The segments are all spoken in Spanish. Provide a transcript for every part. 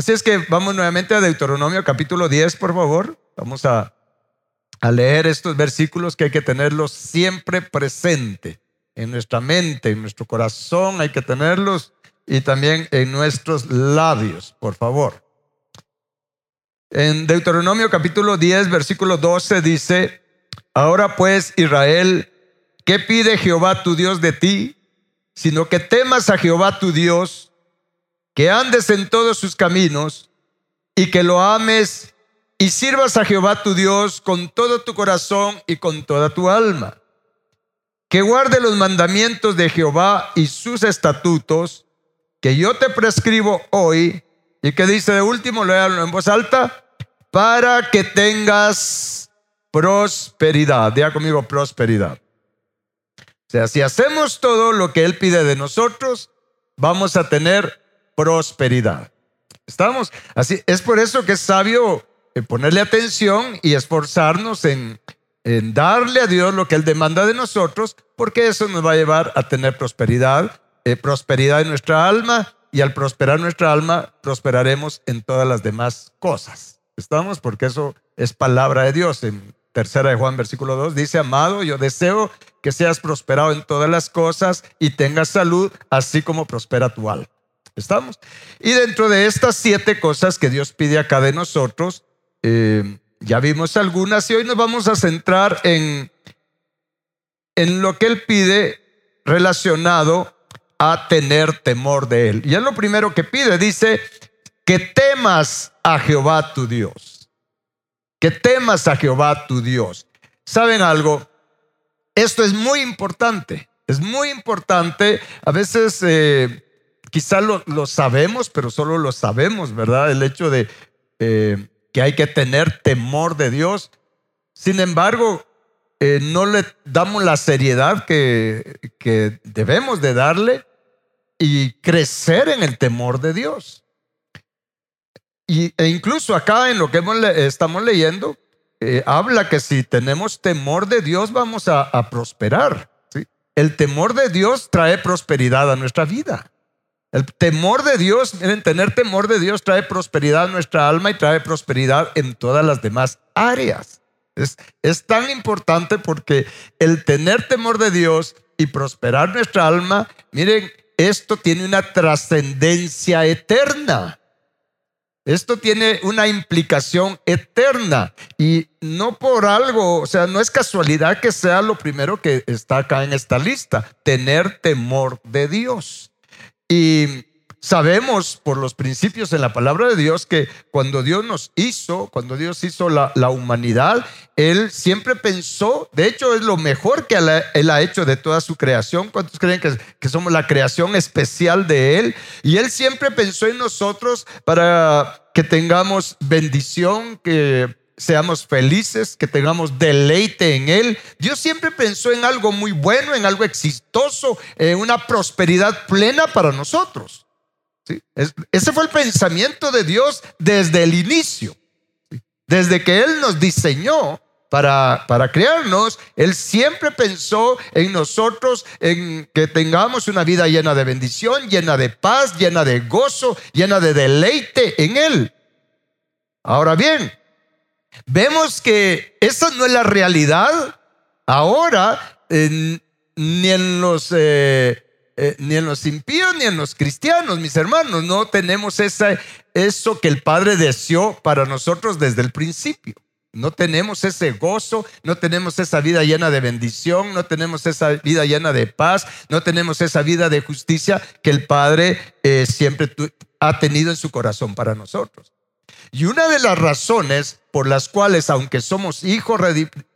Así es que vamos nuevamente a Deuteronomio capítulo 10, por favor. Vamos a, a leer estos versículos que hay que tenerlos siempre presente en nuestra mente, en nuestro corazón, hay que tenerlos y también en nuestros labios, por favor. En Deuteronomio capítulo 10, versículo 12 dice, ahora pues Israel, ¿qué pide Jehová tu Dios de ti? Sino que temas a Jehová tu Dios, que andes en todos sus caminos y que lo ames y sirvas a Jehová tu Dios con todo tu corazón y con toda tu alma que guarde los mandamientos de Jehová y sus estatutos, que yo te prescribo hoy, y que dice de último, léalo en voz alta, para que tengas prosperidad. Diga conmigo prosperidad. O sea, si hacemos todo lo que Él pide de nosotros, vamos a tener prosperidad. ¿Estamos? Así, es por eso que es sabio eh, ponerle atención y esforzarnos en darle a Dios lo que Él demanda de nosotros, porque eso nos va a llevar a tener prosperidad, eh, prosperidad en nuestra alma, y al prosperar nuestra alma, prosperaremos en todas las demás cosas. ¿Estamos? Porque eso es palabra de Dios. En tercera de Juan, versículo 2, dice, amado, yo deseo que seas prosperado en todas las cosas y tengas salud, así como prospera tu alma. ¿Estamos? Y dentro de estas siete cosas que Dios pide acá de nosotros, eh, ya vimos algunas y hoy nos vamos a centrar en, en lo que Él pide relacionado a tener temor de Él. Y es lo primero que pide, dice, que temas a Jehová tu Dios. Que temas a Jehová tu Dios. ¿Saben algo? Esto es muy importante. Es muy importante. A veces eh, quizá lo, sabemos, pero solo lo sabemos, ¿verdad? El hecho de eh, que hay que tener temor de Dios. Sin embargo, eh, no le damos la seriedad que, debemos de darle y crecer en el temor de Dios. Y, e incluso acá en lo que estamos leyendo, eh, habla que si tenemos temor de Dios vamos a, prosperar. El temor de Dios trae prosperidad a nuestra vida. El temor de Dios, miren, tener temor de Dios trae prosperidad a nuestra alma y trae prosperidad en todas las demás áreas. Es, es tan importante porque el tener temor de Dios y prosperar nuestra alma, miren, esto tiene una trascendencia eterna. Esto tiene una implicación eterna y no por algo, o sea, no es casualidad que sea lo primero que está acá en esta lista, tener temor de Dios. Y sabemos por los principios en la palabra de Dios que cuando Dios nos hizo, cuando Dios hizo la, humanidad, Él siempre pensó, de hecho es lo mejor que Él ha hecho de toda su creación. ¿Cuántos creen que, que somos la creación especial de Él? Y Él siempre pensó en nosotros para que tengamos bendición, que seamos felices, que tengamos deleite en Él. Dios siempre pensó en algo muy bueno, en algo exitoso, en una prosperidad plena para nosotros. Ese fue el pensamiento de Dios desde el inicio. Desde que Él nos diseñó para, para crearnos, Él siempre pensó en nosotros, en que tengamos una vida llena de bendición, llena de paz, llena de gozo, llena de deleite en Él. Ahora bien, Vemos que esa no es la realidad ahora, ni en los... Eh, eh, ni en los impíos ni en los cristianos, mis hermanos, no tenemos esa, eso que el Padre deseó para nosotros desde el principio. No tenemos ese gozo, no tenemos esa vida llena de bendición, no tenemos esa vida llena de paz, no tenemos esa vida de justicia que el Padre eh, siempre ha tenido en su corazón para nosotros. Y una de las razones por las cuales, aunque somos hijos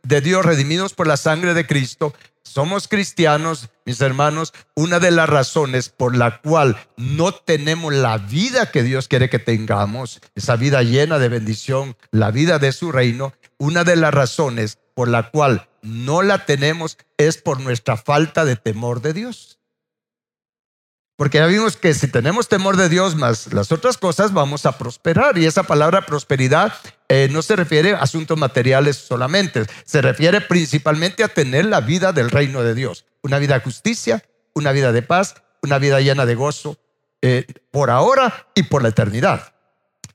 de Dios redimidos por la sangre de Cristo, somos cristianos, mis hermanos, una de las razones por la cual no tenemos la vida que Dios quiere que tengamos, esa vida llena de bendición, la vida de su reino, una de las razones por la cual no la tenemos es por nuestra falta de temor de Dios. Porque ya vimos que si tenemos temor de Dios más las otras cosas, vamos a prosperar. Y esa palabra prosperidad eh, no se refiere a asuntos materiales solamente, se refiere principalmente a tener la vida del reino de Dios. Una vida de justicia, una vida de paz, una vida llena de gozo, eh, por ahora y por la eternidad.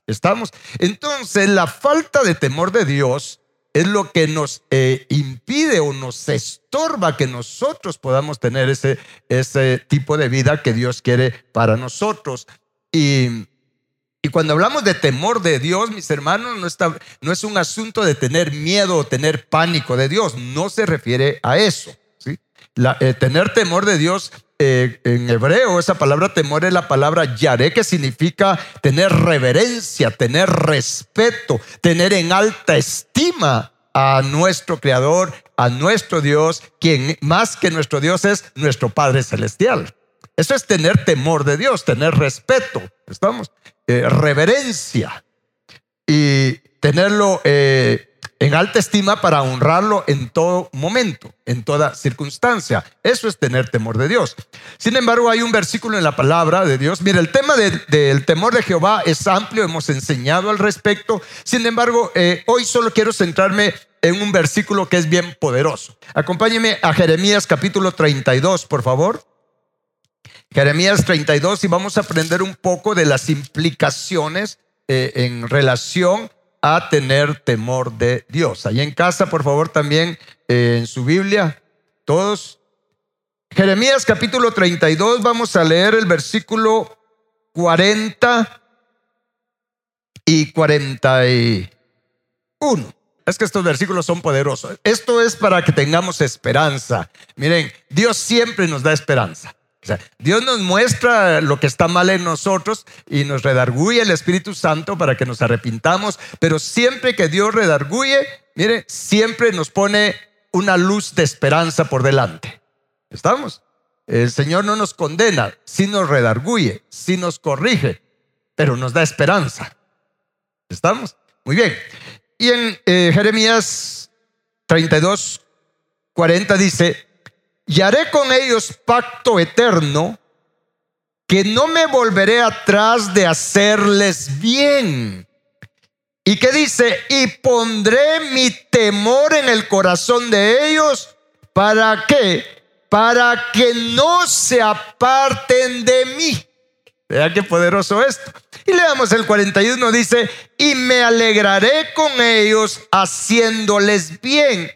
¿Estamos? Entonces, la falta de temor de Dios es lo que nos eh, impide o nos estorba que nosotros podamos tener ese, ese tipo de vida que Dios quiere para nosotros. Y, y cuando hablamos de temor de Dios, mis hermanos, no, está, no es un asunto de tener miedo o tener pánico de Dios, no se refiere a eso. ¿sí? Eh, tener temor de Dios eh, en hebreo, esa palabra temor es la palabra yaré, que significa tener reverencia, tener respeto, tener en alta estima a nuestro Creador, a nuestro Dios, quien más que nuestro Dios es nuestro Padre Celestial. Eso es tener temor de Dios, tener respeto, ¿estamos? Eh, reverencia y tenerlo en alta estima para honrarlo en todo momento, en toda circunstancia. Eso es tener temor de Dios. Sin embargo, hay un versículo en la palabra de Dios. Mira, el tema del temor de Jehová es amplio, hemos enseñado al respecto. Sin embargo, eh, hoy solo quiero centrarme en un versículo que es bien poderoso. Acompáñeme a Jeremías capítulo 32, por favor. Jeremías 32 y vamos a aprender un poco de las implicaciones eh, en relación a tener temor de Dios. Allí en casa, por favor, también eh, en su Biblia, todos. Jeremías capítulo 32, vamos a leer el versículo 40 y 41. Es que estos versículos son poderosos. Esto es para que tengamos esperanza. Miren, Dios siempre nos da esperanza. Dios nos muestra lo que está mal en nosotros y nos redarguye el Espíritu Santo para que nos arrepintamos, pero siempre que Dios redarguye, mire, siempre nos pone una luz de esperanza por delante. ¿Estamos? El Señor no nos condena, sí nos redarguye, sí nos corrige, pero nos da esperanza. ¿Estamos? Muy bien. Y en eh, Jeremías 32, 40 dice, y haré con ellos pacto eterno, que no me volveré atrás de hacerles bien. Y que dice, y pondré mi temor en el corazón de ellos, ¿para qué? Para que no se aparten de mí. Vea qué poderoso esto. Y leamos el 41, dice, y me alegraré con ellos haciéndoles bien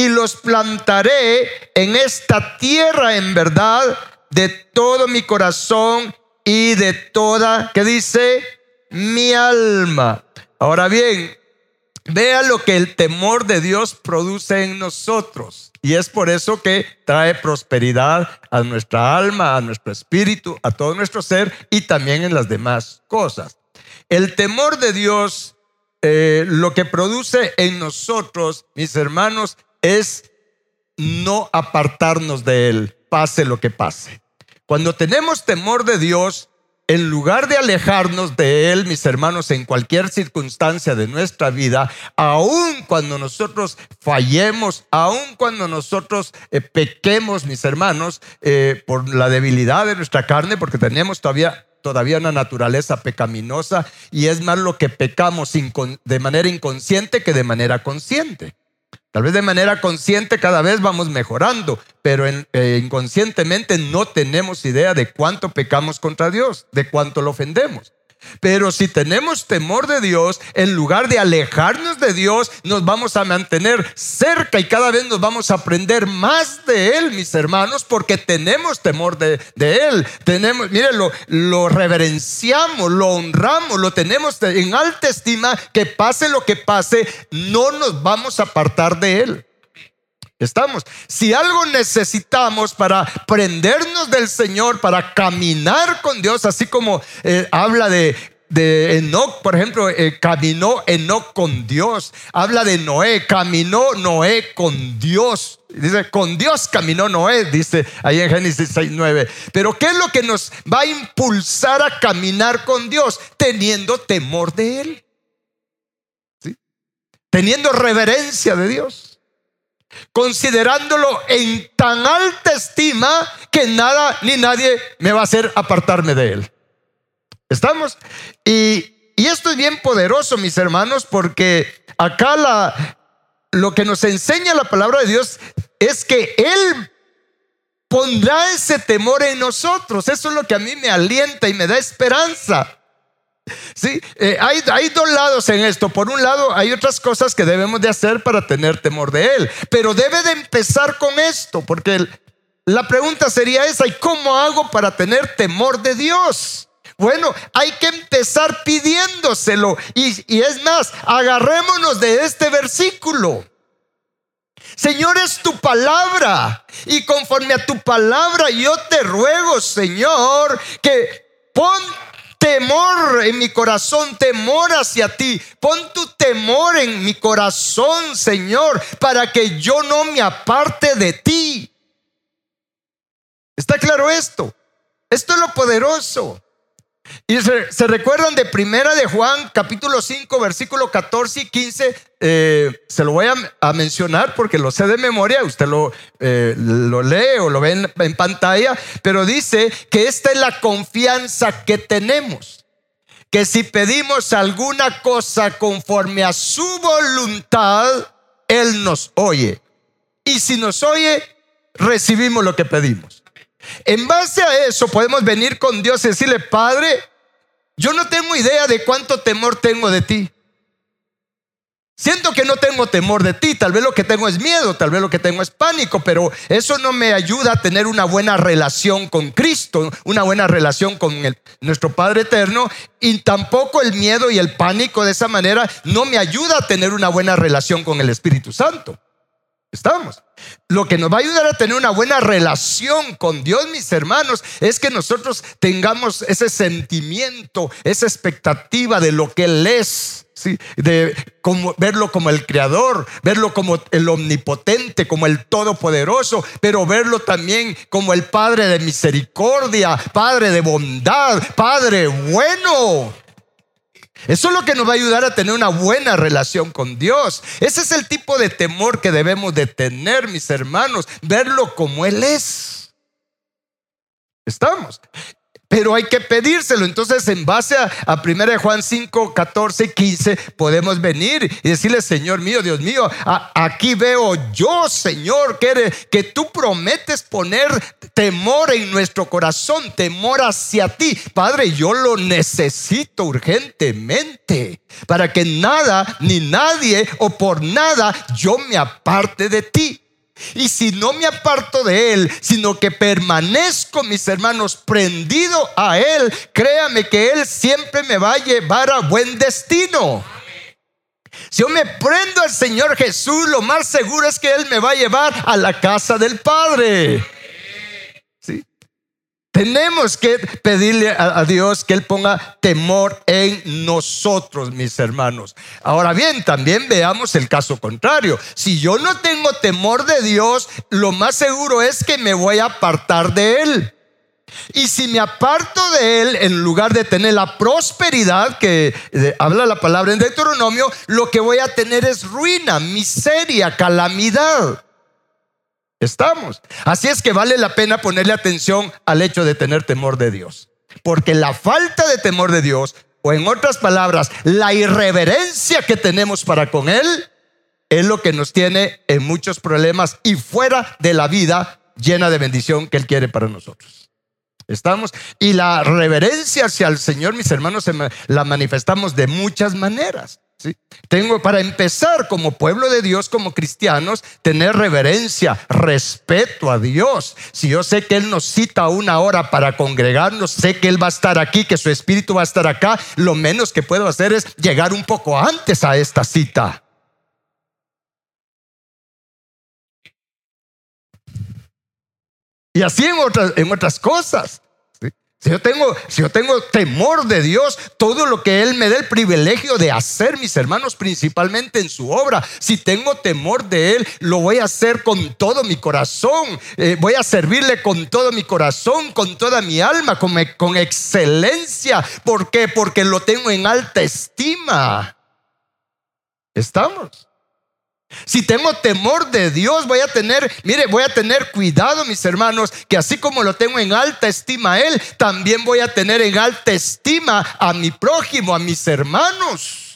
y los plantaré en esta tierra en verdad de todo mi corazón y de toda, ¿qué dice? Mi alma. Ahora bien, vea lo que el temor de Dios produce en nosotros. Y es por eso que trae prosperidad a nuestra alma, a nuestro espíritu, a todo nuestro ser y también en las demás cosas. El temor de Dios, eh, lo que produce en nosotros, mis hermanos, es no apartarnos de Él, pase lo que pase. Cuando tenemos temor de Dios, en lugar de alejarnos de Él, mis hermanos, en cualquier circunstancia de nuestra vida, aun cuando nosotros fallemos, aun cuando nosotros eh, pequemos, mis hermanos, eh, por la debilidad de nuestra carne, porque tenemos todavía todavía una naturaleza pecaminosa y es más lo que pecamos de manera inconsciente que de manera consciente. Tal vez de manera consciente cada vez vamos mejorando, pero eh, inconscientemente no tenemos idea de cuánto pecamos contra Dios, de cuánto lo ofendemos. Pero si tenemos temor de Dios, en lugar de alejarnos de Dios, nos vamos a mantener cerca y cada vez nos vamos a aprender más de Él, mis hermanos, porque tenemos temor de, Él. Tenemos, miren, lo, reverenciamos, lo honramos, lo tenemos en alta estima, que pase lo que pase, no nos vamos a apartar de Él. Estamos. Si algo necesitamos para prendernos del Señor, para caminar con Dios, así como eh, habla de, Enoch, por ejemplo, eh, caminó Enoch con Dios. Habla de Noé, caminó Noé con Dios. Dice, con Dios caminó Noé, dice ahí en Génesis 6, 9. Pero ¿qué es lo que nos va a impulsar a caminar con Dios? Teniendo temor de Él. ¿Sí? Teniendo reverencia de Dios considerándolo en tan alta estima que nada ni nadie me va a hacer apartarme de él. ¿Estamos? Y, esto es bien poderoso, mis hermanos, porque acá lo que nos enseña la palabra de Dios es que Él pondrá ese temor en nosotros. Eso es lo que a mí me alienta y me da esperanza. Sí, eh, hay, hay dos lados en esto. Por un lado, hay otras cosas que debemos de hacer para tener temor de Él. Pero debe de empezar con esto, porque la pregunta sería esa, ¿y cómo hago para tener temor de Dios? Bueno, hay que empezar pidiéndoselo. Y, y es más, agarrémonos de este versículo. Señor, es tu palabra. Y conforme a tu palabra, yo te ruego, Señor, que pon temor en mi corazón, temor hacia ti. Pon tu temor en mi corazón, Señor, para que yo no me aparte de ti. ¿Está claro esto? Esto es lo poderoso. Y se, recuerdan de primera de Juan, capítulo 5, versículo 14 y 15. Eh, se lo voy a, mencionar porque lo sé de memoria. Usted lo, eh, lo lee o lo ve en, en pantalla. Pero dice que esta es la confianza que tenemos. Que si pedimos alguna cosa conforme a su voluntad, Él nos oye. Y si nos oye, recibimos lo que pedimos. En base a eso podemos venir con Dios y decirle, Padre, yo no tengo idea de cuánto temor tengo de ti. Siento que no tengo temor de ti, tal vez lo que tengo es miedo, tal vez lo que tengo es pánico, pero eso no me ayuda a tener una buena relación con Cristo, una buena relación con nuestro Padre Eterno, y tampoco el miedo y el pánico de esa manera no me ayuda a tener una buena relación con el Espíritu Santo. Estamos. Lo que nos va a ayudar a tener una buena relación con Dios, mis hermanos, es que nosotros tengamos ese sentimiento, esa expectativa de lo que Él es. De como, verlo como el creador, verlo como el omnipotente, como el todopoderoso, pero verlo también como el Padre de misericordia, Padre de bondad, Padre bueno. Eso es lo que nos va a ayudar a tener una buena relación con Dios. Ese es el tipo de temor que debemos de tener, mis hermanos, verlo como Él es. Estamos. Pero hay que pedírselo. Entonces, en base a, a 1 Juan 5, 14, 15, podemos venir y decirle, Señor mío, Dios mío, aquí veo yo, Señor, que, que tú prometes poner temor en nuestro corazón, temor hacia ti. Padre, yo lo necesito urgentemente para que nada ni nadie o por nada yo me aparte de ti. Y si no me aparto de Él, sino que permanezco, mis hermanos, prendido a Él, créame que Él siempre me va a llevar a buen destino. Si yo me prendo al Señor Jesús, lo más seguro es que Él me va a llevar a la casa del Padre. Tenemos que pedirle a, Dios que Él ponga temor en nosotros, mis hermanos. Ahora bien, también veamos el caso contrario. Si yo no tengo temor de Dios, lo más seguro es que me voy a apartar de Él. Y si me aparto de Él, en lugar de tener la prosperidad que habla la palabra en Deuteronomio, lo que voy a tener es ruina, miseria, calamidad. Estamos. Así es que vale la pena ponerle atención al hecho de tener temor de Dios. Porque la falta de temor de Dios, o en otras palabras, la irreverencia que tenemos para con Él, es lo que nos tiene en muchos problemas y fuera de la vida llena de bendición que Él quiere para nosotros. Estamos. Y la reverencia hacia el Señor, mis hermanos, la manifestamos de muchas maneras. Tengo para empezar como pueblo de Dios, como cristianos, tener reverencia, respeto a Dios. Si yo sé que Él nos cita una hora para congregarnos, sé que Él va a estar aquí, que su espíritu va a estar acá, lo menos que puedo hacer es llegar un poco antes a esta cita. Y así en otras, en otras cosas. Si yo, tengo, si yo tengo temor de Dios, todo lo que Él me dé el privilegio de hacer, mis hermanos, principalmente en su obra, si tengo temor de Él, lo voy a hacer con todo mi corazón. Eh, voy a servirle con todo mi corazón, con toda mi alma, con, con excelencia. ¿Por qué? Porque lo tengo en alta estima. ¿Estamos? Si tengo temor de Dios, voy a tener, mire, voy a tener cuidado, mis hermanos, que así como lo tengo en alta estima a Él, también voy a tener en alta estima a mi prójimo, a mis hermanos.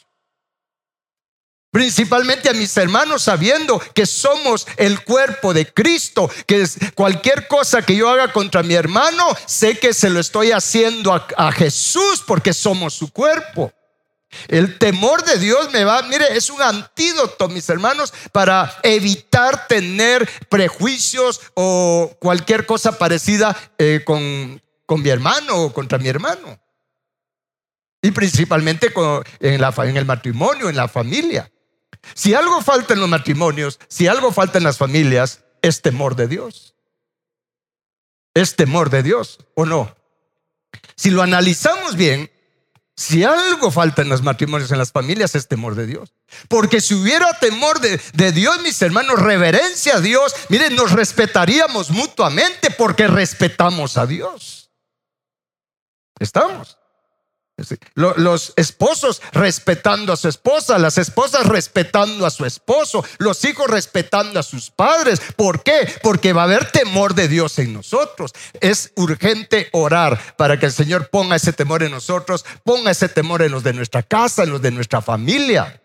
principalmente a mis hermanos, sabiendo que somos el cuerpo de Cristo, que cualquier cosa que yo haga contra mi hermano, sé que se lo estoy haciendo a, a Jesús porque somos su cuerpo. El temor de Dios me va, mire, es un antídoto, mis hermanos, para evitar tener prejuicios o cualquier cosa parecida eh, con, con mi hermano o contra mi hermano. Y principalmente en, la, en el matrimonio, en la familia. Si algo falta en los matrimonios, si algo falta en las familias, es temor de Dios. Es temor de Dios, ¿o no? Si lo analizamos bien, si algo falta en los matrimonios, en las familias, es temor de Dios. Porque si hubiera temor de, de, Dios, mis hermanos, reverencia a Dios, miren, nos respetaríamos mutuamente porque respetamos a Dios. ¿Estamos? Los esposos respetando a su esposa, las esposas respetando a su esposo, los hijos respetando a sus padres. ¿Por qué? Porque va a haber temor de Dios en nosotros. Es urgente orar para que el Señor ponga ese temor en nosotros, ponga ese temor en los de nuestra casa, en los de nuestra familia.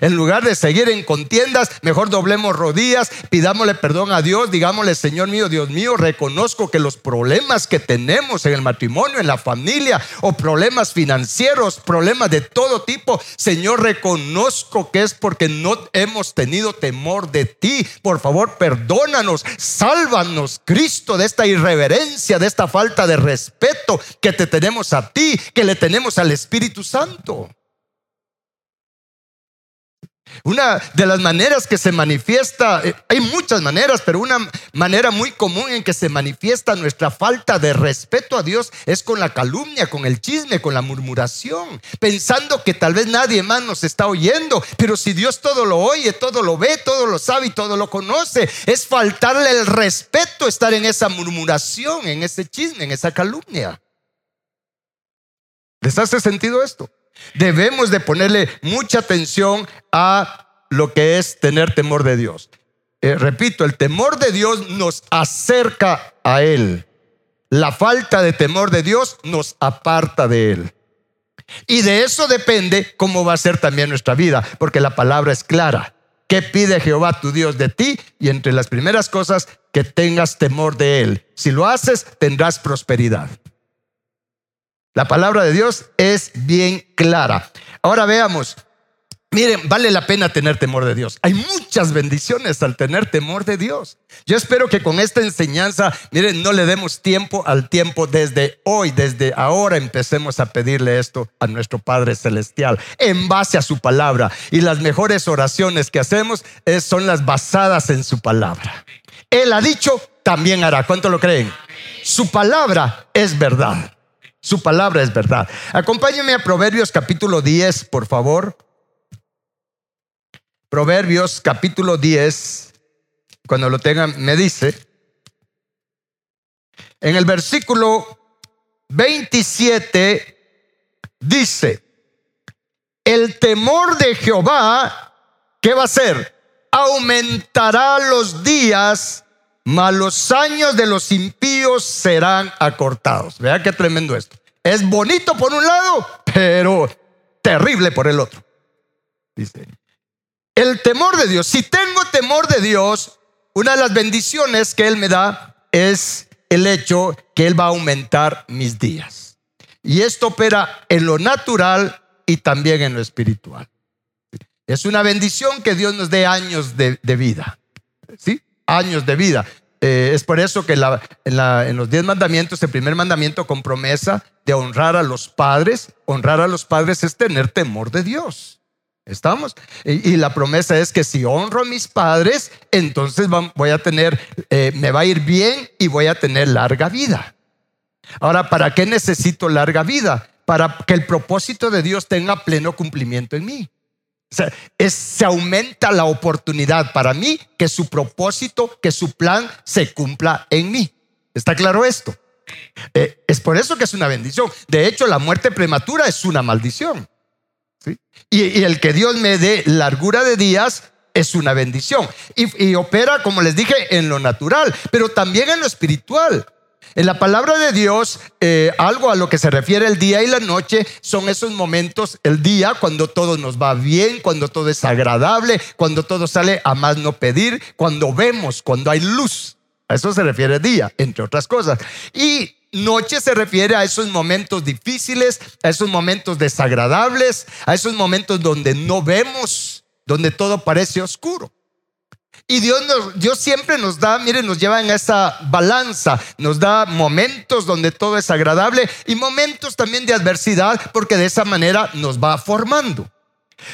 En lugar de seguir en contiendas, mejor doblemos rodillas, pidámosle perdón a Dios, digámosle, Señor mío, Dios mío, reconozco que los problemas que tenemos en el matrimonio, en la familia, o problemas financieros, problemas de todo tipo, Señor, reconozco que es porque no hemos tenido temor de ti. Por favor, perdónanos, sálvanos, Cristo, de esta irreverencia, de esta falta de respeto que te tenemos a ti, que le tenemos al Espíritu Santo. Una de las maneras que se manifiesta, eh, hay muchas maneras, pero una manera muy común en que se manifiesta nuestra falta de respeto a Dios es con la calumnia, con el chisme, con la murmuración, pensando que tal vez nadie más nos está oyendo, pero si Dios todo lo oye, todo lo ve, todo lo sabe y todo lo conoce, es faltarle el respeto estar en esa murmuración, en ese chisme, en esa calumnia. ¿Les hace sentido esto? Debemos de ponerle mucha atención a lo que es tener temor de Dios. Eh, repito, el temor de Dios nos acerca a Él. La falta de temor de Dios nos aparta de Él. Y de eso depende cómo va a ser también nuestra vida, porque la palabra es clara. ¿Qué pide Jehová tu Dios de ti? Y entre las primeras cosas, que tengas temor de Él. Si lo haces, tendrás prosperidad. La palabra de Dios es bien clara. Ahora veamos. Miren, vale la pena tener temor de Dios. Hay muchas bendiciones al tener temor de Dios. Yo espero que con esta enseñanza, miren, no le demos tiempo al tiempo desde hoy, desde ahora empecemos a pedirle esto a nuestro Padre Celestial en base a su palabra. Y las mejores oraciones que hacemos son las basadas en su palabra. Él ha dicho, también hará. ¿Cuánto lo creen? Su palabra es verdad. Su palabra es verdad. Acompáñenme a Proverbios capítulo 10, por favor. Proverbios capítulo 10, cuando lo tengan, me dice, en el versículo 27 dice, el temor de Jehová, ¿qué va a hacer? Aumentará los días mas los años de los impíos serán acortados. Vea qué tremendo esto. Es bonito por un lado, pero terrible por el otro. Dice, el temor de Dios. Si tengo temor de Dios, una de las bendiciones que Él me da es el hecho que Él va a aumentar mis días. Y esto opera en lo natural y también en lo espiritual. Es una bendición que Dios nos dé años de, de vida. ¿Sí? Años de vida. Eh, es por eso que en, los diez mandamientos, el primer mandamiento con promesa de honrar a los padres, honrar a los padres es tener temor de Dios. ¿Estamos? Y, la promesa es que si honro a mis padres, entonces voy a tener, eh, me va a ir bien y voy a tener larga vida. Ahora, ¿para qué necesito larga vida? Para que el propósito de Dios tenga pleno cumplimiento en mí se aumenta la oportunidad para mí que su propósito, que su plan se cumpla en mí. ¿Está claro esto? Eh, es por eso que es una bendición. De hecho, la muerte prematura es una maldición. Y, el que Dios me dé largura de días es una bendición. y opera, como les dije, en lo natural, pero también en lo espiritual. En la palabra de Dios, eh, algo a lo que se refiere el día y la noche son esos momentos, el día cuando todo nos va bien, cuando todo es agradable, cuando todo sale a más no pedir, cuando vemos, cuando hay luz. A eso se refiere día, entre otras cosas. Y noche se refiere a esos momentos difíciles, a esos momentos desagradables, a esos momentos donde no vemos, donde todo parece oscuro. Y Dios, Dios siempre nos da, miren, nos lleva en esa balanza, nos da momentos donde todo es agradable y momentos también de adversidad, porque de esa manera nos va formando.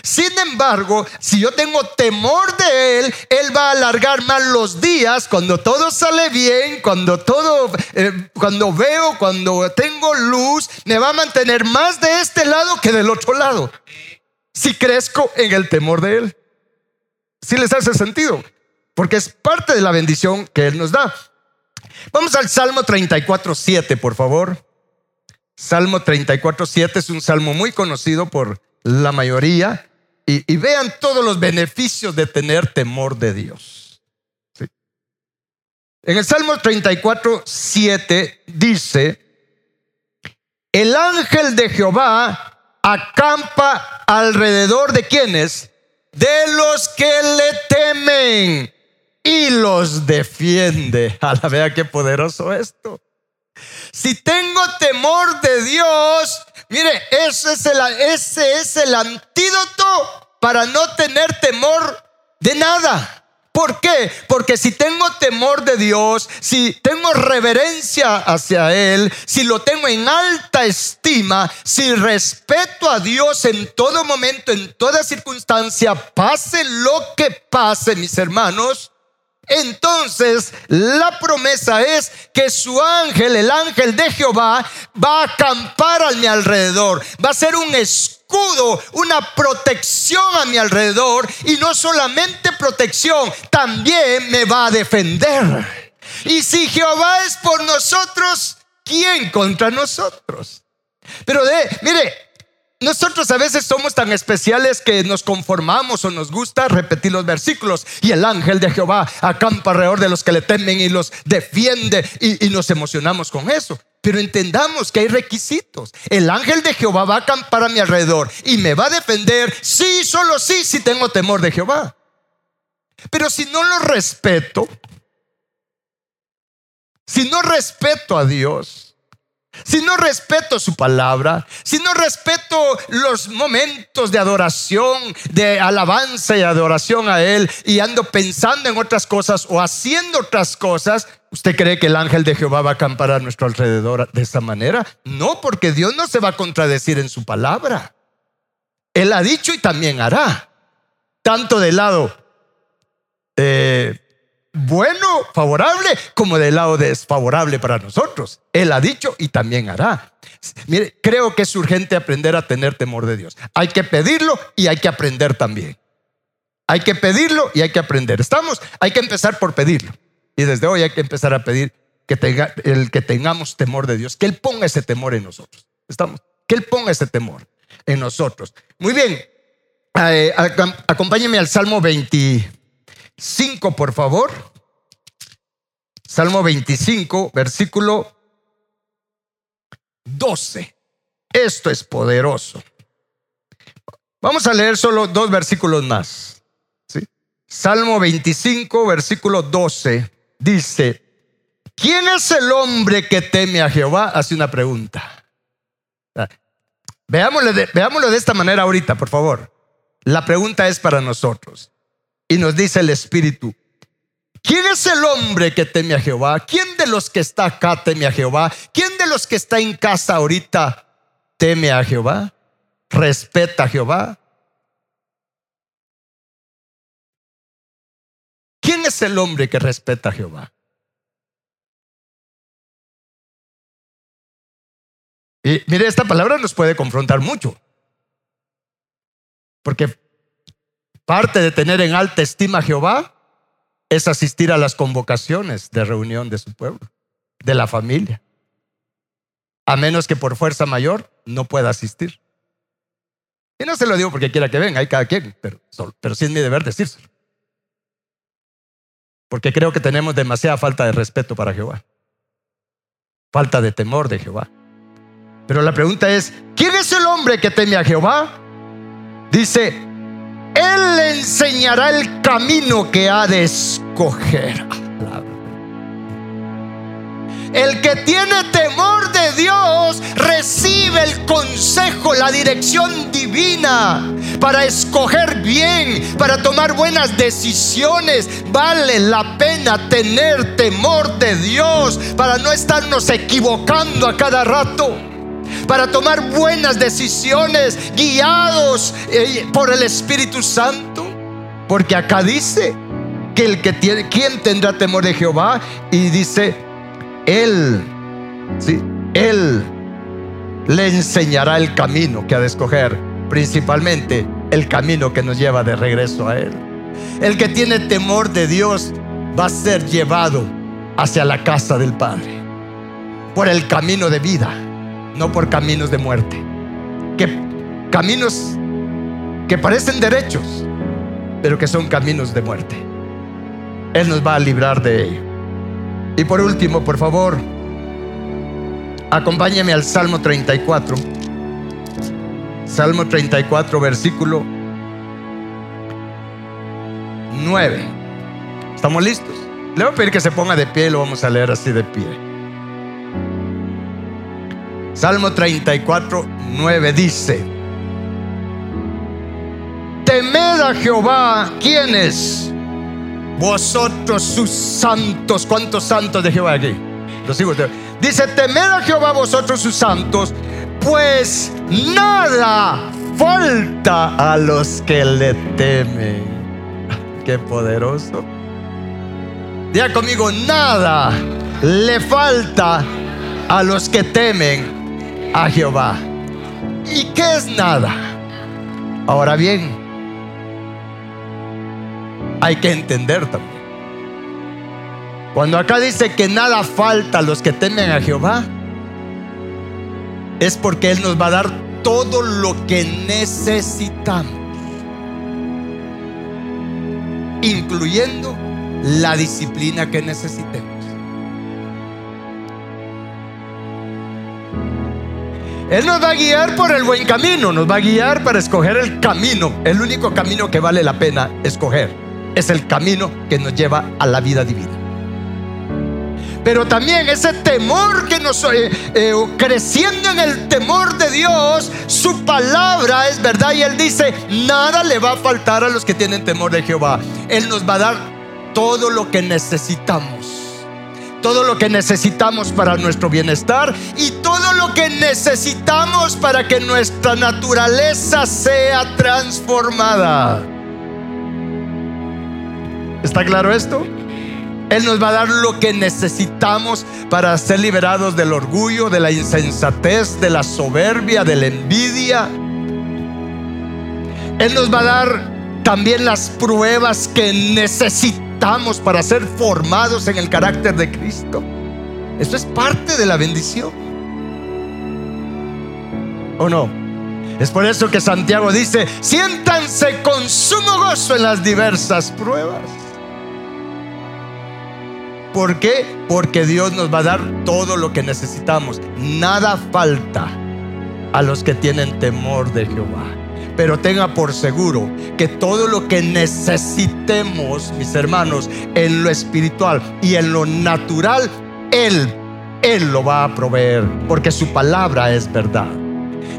Sin embargo, si yo tengo temor de Él, Él va a alargar más los días cuando todo sale bien, cuando todo, eh, cuando veo, cuando tengo luz, me va a mantener más de este lado que del otro lado. Si crezco en el temor de Él. Si les hace sentido porque es parte de la bendición que Él nos da. Vamos al Salmo 34, 7, por favor. Salmo 34, 7 es un salmo muy conocido por la mayoría y, vean todos los beneficios de tener temor de Dios. En el Salmo 34, 7 dice, el ángel de Jehová acampa alrededor de quienes, de los que le temen y los defiende. A la vea qué poderoso esto. Si tengo temor de Dios, mire, ese es el, ese es el antídoto para no tener temor de nada. ¿Por qué? Porque si tengo temor de Dios, si tengo reverencia hacia Él, si lo tengo en alta estima, si respeto a Dios en todo momento, en toda circunstancia, pase lo que pase, mis hermanos, entonces la promesa es que su ángel, el ángel de Jehová, va a acampar a mi alrededor, va a ser un escudo, una protección a mi alrededor y no solamente protección, también me va a defender. Y si Jehová es por nosotros, ¿quién contra nosotros? Pero de, mire, nosotros a veces somos tan especiales que nos conformamos o nos gusta repetir los versículos y el ángel de Jehová acampa alrededor de los que le temen y los defiende y, nos emocionamos con eso. Pero entendamos que hay requisitos. El ángel de Jehová va a acampar a mi alrededor y me va a defender, sí, solo sí, si tengo temor de Jehová. Pero si no lo respeto, si no respeto a Dios, si no respeto su palabra, si no respeto los momentos de adoración, de alabanza y adoración a Él, y ando pensando en otras cosas o haciendo otras cosas, ¿usted cree que el ángel de Jehová va a acampar a nuestro alrededor de esa manera? No, porque Dios no se va a contradecir en su palabra. Él ha dicho y también hará, tanto del lado eh, bueno, favorable, como del lado desfavorable para nosotros. Él ha dicho y también hará. Mire, creo que es urgente aprender a tener temor de Dios. Hay que pedirlo y hay que aprender también. Hay que pedirlo y hay que aprender. Estamos, hay que empezar por pedirlo. Y desde hoy hay que empezar a pedir que tenga, el que tengamos temor de Dios, que Él ponga ese temor en nosotros. Estamos, que Él ponga ese temor en nosotros. Muy bien, eh, acompáñeme al Salmo 20. 5, por favor. Salmo 25, versículo 12. Esto es poderoso. Vamos a leer solo dos versículos más. ¿sí? Salmo 25, versículo 12, dice, ¿quién es el hombre que teme a Jehová? Hace una pregunta. Ah, veámoslo veámoslo de esta manera ahorita, por favor. La pregunta es para nosotros. Y nos dice el Espíritu, ¿quién es el hombre que teme a Jehová? ¿Quién de los que está acá teme a Jehová? ¿Quién de los que está en casa ahorita teme a Jehová? ¿Respeta a Jehová? ¿Quién es el hombre que respeta a Jehová? Y mire, esta palabra nos puede confrontar mucho. Porque Parte de tener en alta estima a Jehová es asistir a las convocaciones de reunión de su pueblo, de la familia. A menos que por fuerza mayor no pueda asistir. Y no se lo digo porque quiera que venga, hay cada quien, pero, pero sí es mi deber decírselo. Porque creo que tenemos demasiada falta de respeto para Jehová. falta de temor de Jehová. Pero la pregunta es, ¿quién es el hombre que teme a Jehová? Dice, Él enseñará el camino que ha de escoger. El que tiene temor de Dios recibe el consejo, la dirección divina para escoger bien, para tomar buenas decisiones. Vale la pena tener temor de Dios para no estarnos equivocando a cada rato para tomar buenas decisiones guiados eh, por el Espíritu Santo. Porque acá dice que el que tiene, ¿quién tendrá temor de Jehová? Y dice, él, ¿sí? Él le enseñará el camino que ha de escoger, principalmente el camino que nos lleva de regreso a Él. El que tiene temor de Dios va a ser llevado hacia la casa del Padre, por el camino de vida, no por caminos de muerte. Que caminos que parecen derechos, pero que son caminos de muerte. Él nos va a librar de ello. Y por último, por favor, acompáñeme al Salmo 34. Salmo 34, versículo 9. ¿Estamos listos? Le voy a pedir que se ponga de pie y lo vamos a leer así de pie. Salmo 34, 9 dice, Temed a Jehová, ¿quiénes? vosotros sus santos. ¿Cuántos santos de Jehová aquí? Los hijos de Dice, temed a Jehová vosotros sus santos, pues nada falta a los que le temen. Qué poderoso. Diga conmigo, nada le falta a los que temen a Jehová. ¿Y qué es nada? Ahora bien, hay que entender también. Cuando acá dice que nada falta a los que temen a Jehová, es porque Él nos va a dar todo lo que necesitamos, incluyendo la disciplina que necesitemos. Él nos va a guiar por el buen camino, nos va a guiar para escoger el camino, el único camino que vale la pena escoger es el camino que nos lleva a la vida divina. Pero también ese temor que nos eh, eh, creciendo en el temor de Dios, su palabra es verdad y él dice, nada le va a faltar a los que tienen temor de Jehová. Él nos va a dar todo lo que necesitamos. Todo lo que necesitamos para nuestro bienestar y todo lo que necesitamos para que nuestra naturaleza sea transformada. ¿Está claro esto? Él nos va a dar lo que necesitamos para ser liberados del orgullo, de la insensatez, de la soberbia, de la envidia. Él nos va a dar también las pruebas que necesitamos para ser formados en el carácter de Cristo. Esto es parte de la bendición. ¿O no? Es por eso que Santiago dice, siéntanse con sumo gozo en las diversas pruebas. ¿Por qué? Porque Dios nos va a dar todo lo que necesitamos. Nada falta a los que tienen temor de Jehová. Pero tenga por seguro que todo lo que necesitemos, mis hermanos, en lo espiritual y en lo natural, Él, Él lo va a proveer, porque su palabra es verdad.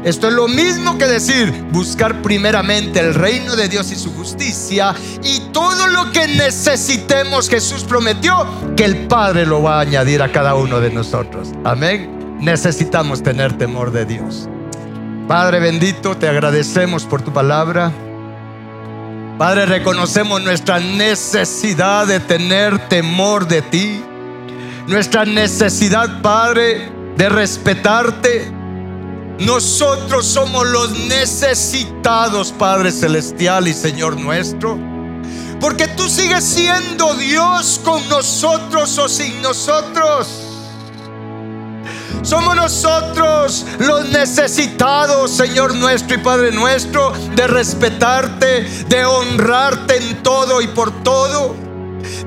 Esto es lo mismo que decir buscar primeramente el reino de Dios y su justicia y todo lo que necesitemos Jesús prometió que el Padre lo va a añadir a cada uno de nosotros. Amén. Necesitamos tener temor de Dios. Padre bendito, te agradecemos por tu palabra. Padre, reconocemos nuestra necesidad de tener temor de ti. Nuestra necesidad, Padre, de respetarte, nosotros somos los necesitados, Padre Celestial y Señor nuestro. Porque tú sigues siendo Dios con nosotros o sin nosotros. Somos nosotros los necesitados, Señor nuestro y Padre nuestro, de respetarte, de honrarte en todo y por todo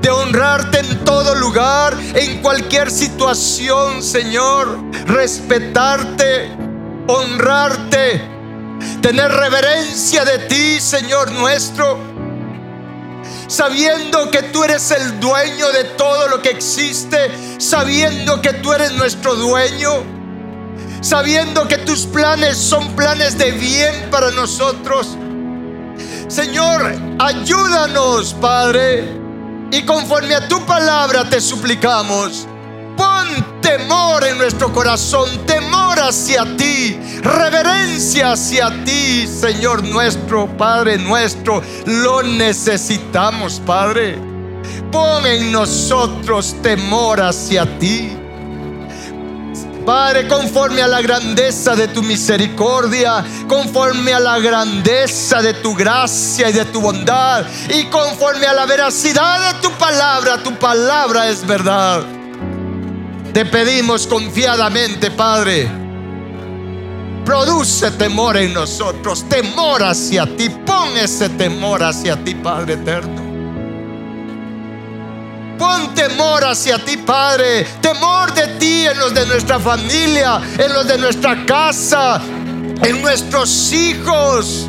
de honrarte en todo lugar, en cualquier situación, Señor, respetarte, honrarte, tener reverencia de ti, Señor nuestro, sabiendo que tú eres el dueño de todo lo que existe, sabiendo que tú eres nuestro dueño, sabiendo que tus planes son planes de bien para nosotros. Señor, ayúdanos, Padre, y conforme a tu palabra te suplicamos temor en nuestro corazón, temor hacia ti, reverencia hacia ti, Señor nuestro, Padre nuestro. Lo necesitamos, Padre. Pon en nosotros temor hacia ti. Padre, conforme a la grandeza de tu misericordia, conforme a la grandeza de tu gracia y de tu bondad, y conforme a la veracidad de tu palabra, tu palabra es verdad. Te pedimos confiadamente, Padre, produce temor en nosotros, temor hacia ti, pon ese temor hacia ti, Padre eterno. Pon temor hacia ti, Padre, temor de ti en los de nuestra familia, en los de nuestra casa, en nuestros hijos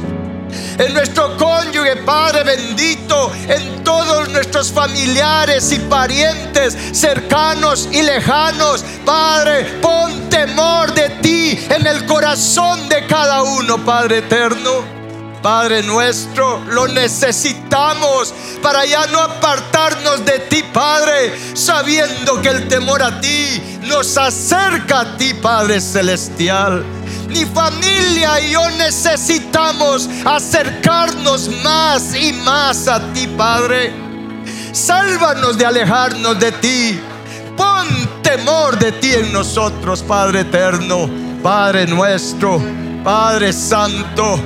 en nuestro cónyuge, Padre bendito, en todos nuestros familiares y parientes cercanos y lejanos. Padre, pon temor de ti en el corazón de cada uno, Padre eterno. Padre nuestro, lo necesitamos para ya no apartarnos de ti, Padre, sabiendo que el temor a ti nos acerca a ti, Padre celestial mi familia y yo necesitamos acercarnos más y más a ti, Padre. Sálvanos de alejarnos de ti. Pon temor de ti en nosotros, Padre eterno, Padre nuestro, Padre santo.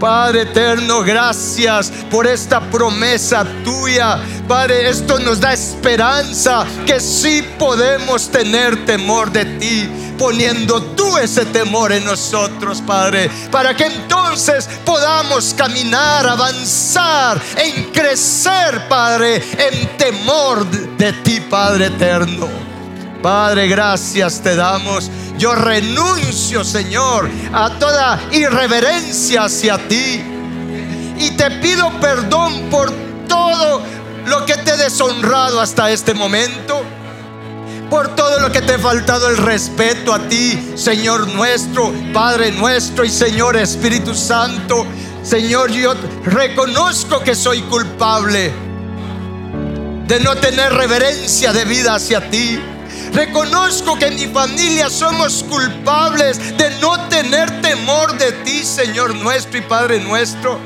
Padre eterno, gracias por esta promesa tuya. Padre, esto nos da esperanza que sí podemos tener temor de ti poniendo tú ese temor en nosotros, Padre, para que entonces podamos caminar, avanzar, en crecer, Padre, en temor de ti, Padre eterno. Padre, gracias te damos. Yo renuncio, Señor, a toda irreverencia hacia ti. Y te pido perdón por todo lo que te he deshonrado hasta este momento por todo lo que te he faltado el respeto a ti, Señor nuestro, Padre nuestro y Señor Espíritu Santo. Señor, yo reconozco que soy culpable de no tener reverencia de vida hacia ti. Reconozco que en mi familia somos culpables de no tener temor de ti, Señor nuestro y Padre nuestro.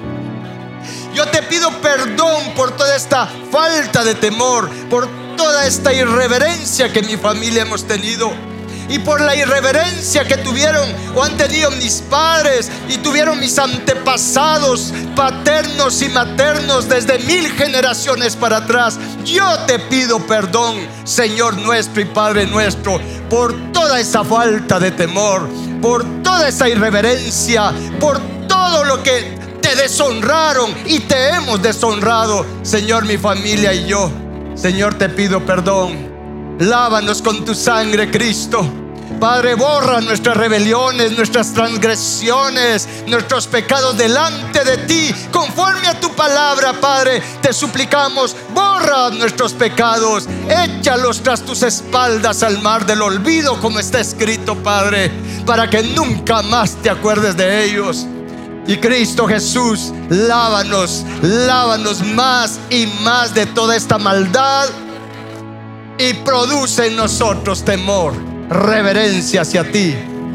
Yo te pido perdón por toda esta falta de temor, por toda esta irreverencia que mi familia hemos tenido y por la irreverencia que tuvieron o han tenido mis padres y tuvieron mis antepasados paternos y maternos desde mil generaciones para atrás. Yo te pido perdón, Señor nuestro y Padre nuestro, por toda esa falta de temor, por toda esa irreverencia, por todo lo que te deshonraron y te hemos deshonrado, Señor, mi familia y yo. Señor, te pido perdón. Lávanos con tu sangre, Cristo. Padre, borra nuestras rebeliones, nuestras transgresiones, nuestros pecados delante de ti. Conforme a tu palabra, Padre, te suplicamos, borra nuestros pecados, échalos tras tus espaldas al mar del olvido, como está escrito, Padre, para que nunca más te acuerdes de ellos. Y Cristo Jesús, lávanos, lávanos más y más de toda esta maldad y produce en nosotros temor, reverencia hacia ti,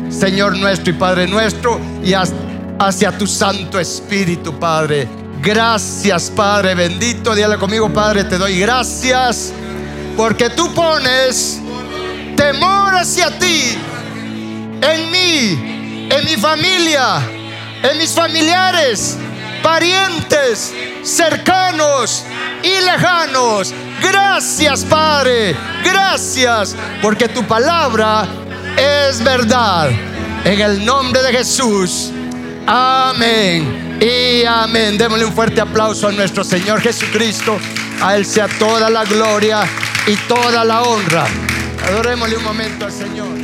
Señor nuestro y Padre nuestro, y hacia tu Santo Espíritu, Padre. Gracias, Padre bendito. Dígale conmigo, Padre, te doy gracias porque tú pones temor hacia ti en mí, en mi familia en mis familiares, parientes, cercanos y lejanos. Gracias, Padre. Gracias, porque tu palabra es verdad. En el nombre de Jesús. Amén. Y amén. Démosle un fuerte aplauso a nuestro Señor Jesucristo. A Él sea toda la gloria y toda la honra. Adorémosle un momento al Señor.